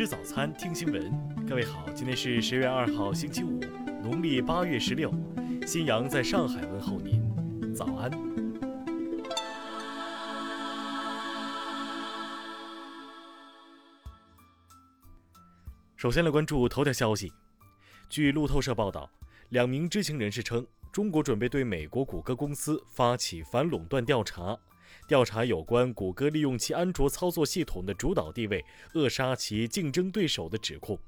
吃早餐，听新闻。各位好，今天是十月二号，星期五，农历八月十六。新阳在上海问候您，早安。首先来关注头条消息。据路透社报道，两名知情人士称，中国准备对美国谷歌公司发起反垄断调查。调查有关谷歌利用其安卓操作系统的主导地位扼杀其竞争对手的指控。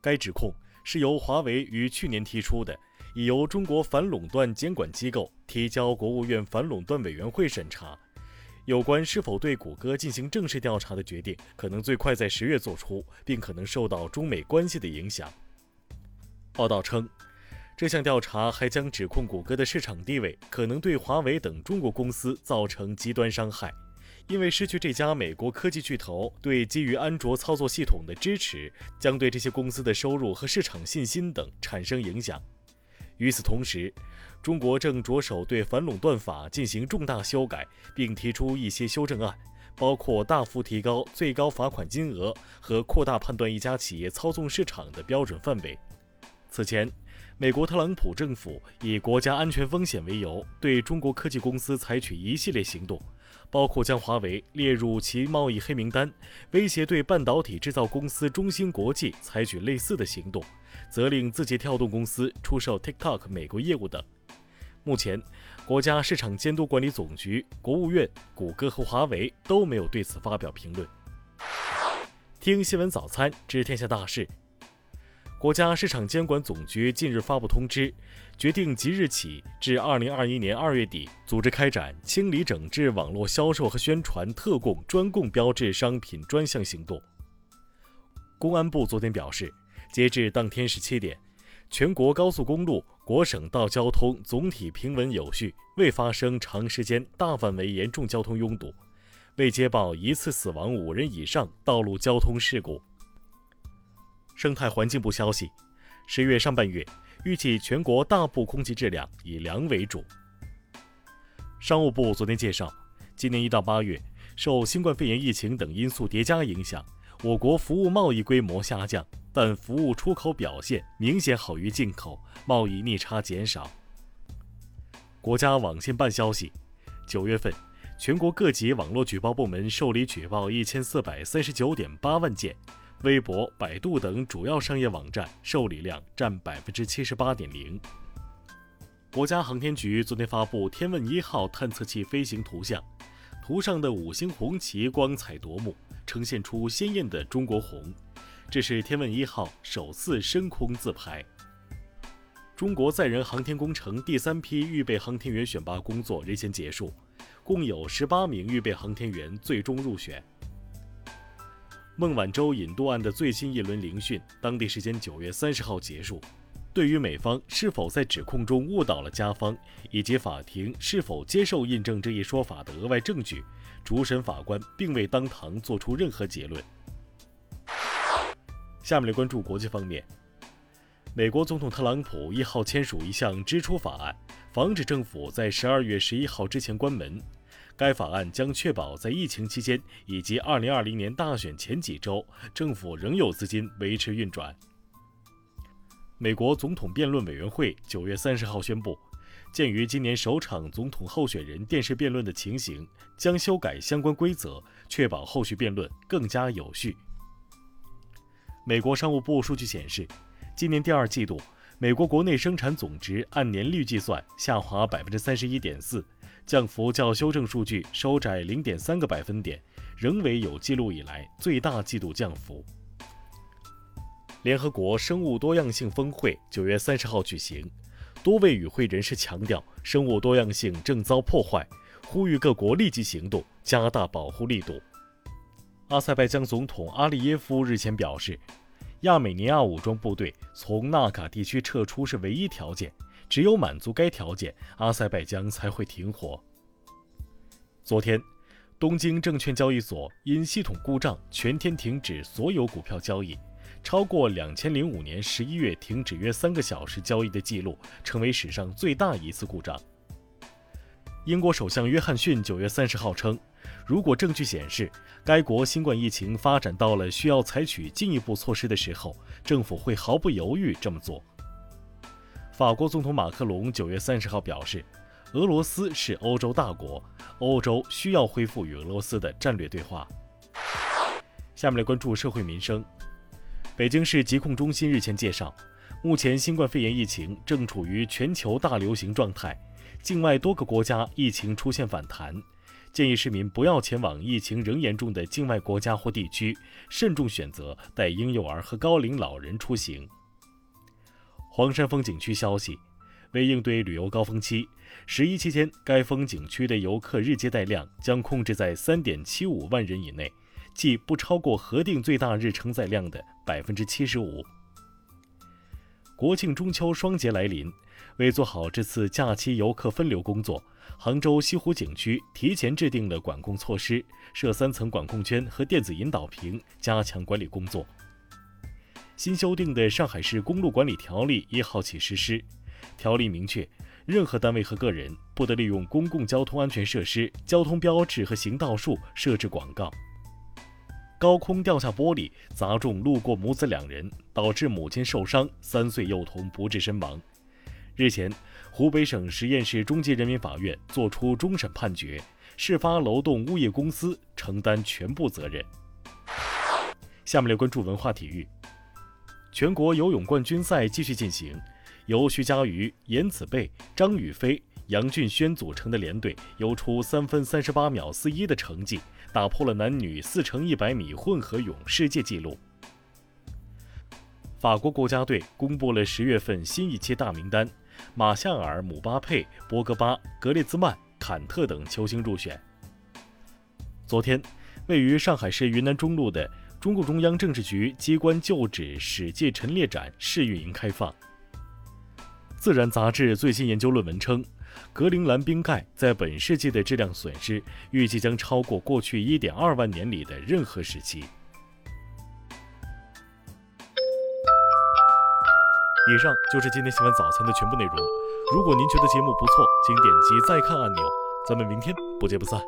该指控是由华为于去年提出的，已由中国反垄断监管机构提交国务院反垄断委员会审查。有关是否对谷歌进行正式调查的决定，可能最快在十月做出，并可能受到中美关系的影响。报道称。这项调查还将指控谷歌的市场地位可能对华为等中国公司造成极端伤害，因为失去这家美国科技巨头对基于安卓操作系统的支持，将对这些公司的收入和市场信心等产生影响。与此同时，中国正着手对反垄断法进行重大修改，并提出一些修正案，包括大幅提高最高罚款金额和扩大判断一家企业操纵市场的标准范围。此前。美国特朗普政府以国家安全风险为由，对中国科技公司采取一系列行动，包括将华为列入其贸易黑名单，威胁对半导体制造公司中芯国际采取类似的行动，责令字节跳动公司出售 TikTok 美国业务等。目前，国家市场监督管理总局、国务院、谷歌和华为都没有对此发表评论。听新闻早餐，知天下大事。国家市场监管总局近日发布通知，决定即日起至二零二一年二月底，组织开展清理整治网络销售和宣传特供、专供标志商品专项行动。公安部昨天表示，截至当天十七点，全国高速公路、国省道交通总体平稳有序，未发生长时间、大范围严重交通拥堵，未接报一次死亡五人以上道路交通事故。生态环境部消息，十月上半月预计全国大部空气质量以良为主。商务部昨天介绍，今年一到八月，受新冠肺炎疫情等因素叠加影响，我国服务贸易规模下降，但服务出口表现明显好于进口，贸易逆差减少。国家网信办消息，九月份，全国各级网络举报部门受理举报一千四百三十九点八万件。微博、百度等主要商业网站受理量占百分之七十八点零。国家航天局昨天发布天问一号探测器飞行图像，图上的五星红旗光彩夺目，呈现出鲜艳的中国红。这是天问一号首次升空自拍。中国载人航天工程第三批预备航天员选拔工作日前结束，共有十八名预备航天员最终入选。孟晚舟引渡案的最新一轮聆讯，当地时间九月三十号结束。对于美方是否在指控中误导了加方，以及法庭是否接受印证这一说法的额外证据，主审法官并未当堂作出任何结论。下面来关注国际方面，美国总统特朗普一号签署一项支出法案，防止政府在十二月十一号之前关门。该法案将确保在疫情期间以及2020年大选前几周，政府仍有资金维持运转。美国总统辩论委员会9月30号宣布，鉴于今年首场总统候选人电视辩论的情形，将修改相关规则，确保后续辩论更加有序。美国商务部数据显示，今年第二季度，美国国内生产总值按年率计算下滑31.4%。降幅较修正数据收窄零点三个百分点，仍为有记录以来最大季度降幅。联合国生物多样性峰会九月三十号举行，多位与会人士强调生物多样性正遭破坏，呼吁各国立即行动，加大保护力度。阿塞拜疆总统阿利耶夫日前表示，亚美尼亚武装部队从纳卡地区撤出是唯一条件。只有满足该条件，阿塞拜疆才会停火。昨天，东京证券交易所因系统故障全天停止所有股票交易，超过两千零五年十一月停止约三个小时交易的记录，成为史上最大一次故障。英国首相约翰逊九月三十号称，如果证据显示该国新冠疫情发展到了需要采取进一步措施的时候，政府会毫不犹豫这么做。法国总统马克龙九月三十号表示，俄罗斯是欧洲大国，欧洲需要恢复与俄罗斯的战略对话。下面来关注社会民生。北京市疾控中心日前介绍，目前新冠肺炎疫情正处于全球大流行状态，境外多个国家疫情出现反弹。建议市民不要前往疫情仍严重的境外国家或地区，慎重选择带婴幼儿和高龄老人出行。黄山风景区消息，为应对旅游高峰期，十一期间该风景区的游客日接待量将控制在三点七五万人以内，即不超过核定最大日承载量的百分之七十五。国庆中秋双节来临，为做好这次假期游客分流工作。杭州西湖景区提前制定了管控措施，设三层管控圈和电子引导屏，加强管理工作。新修订的《上海市公路管理条例》一号起实施。条例明确，任何单位和个人不得利用公共交通安全设施、交通标志和行道树设置广告。高空掉下玻璃砸中路过母子两人，导致母亲受伤，三岁幼童不治身亡。日前。湖北省十堰市中级人民法院作出终审判决，事发楼栋物业公司承担全部责任。下面来关注文化体育。全国游泳冠军赛继续进行，由徐嘉余、严子贝、张雨霏、杨俊轩组成的联队游出三分三十八秒四一的成绩，打破了男女四乘一百米混合泳世界纪录。法国国家队公布了十月份新一期大名单。马夏尔、姆巴佩、博格巴、格列兹曼、坎特等球星入选。昨天，位于上海市云南中路的中共中央政治局机关旧址史记陈列展试运营开放。《自然》杂志最新研究论文称，格陵兰冰盖在本世纪的质量损失预计将超过过去1.2万年里的任何时期。以上就是今天新闻早餐的全部内容。如果您觉得节目不错，请点击再看按钮。咱们明天不见不散。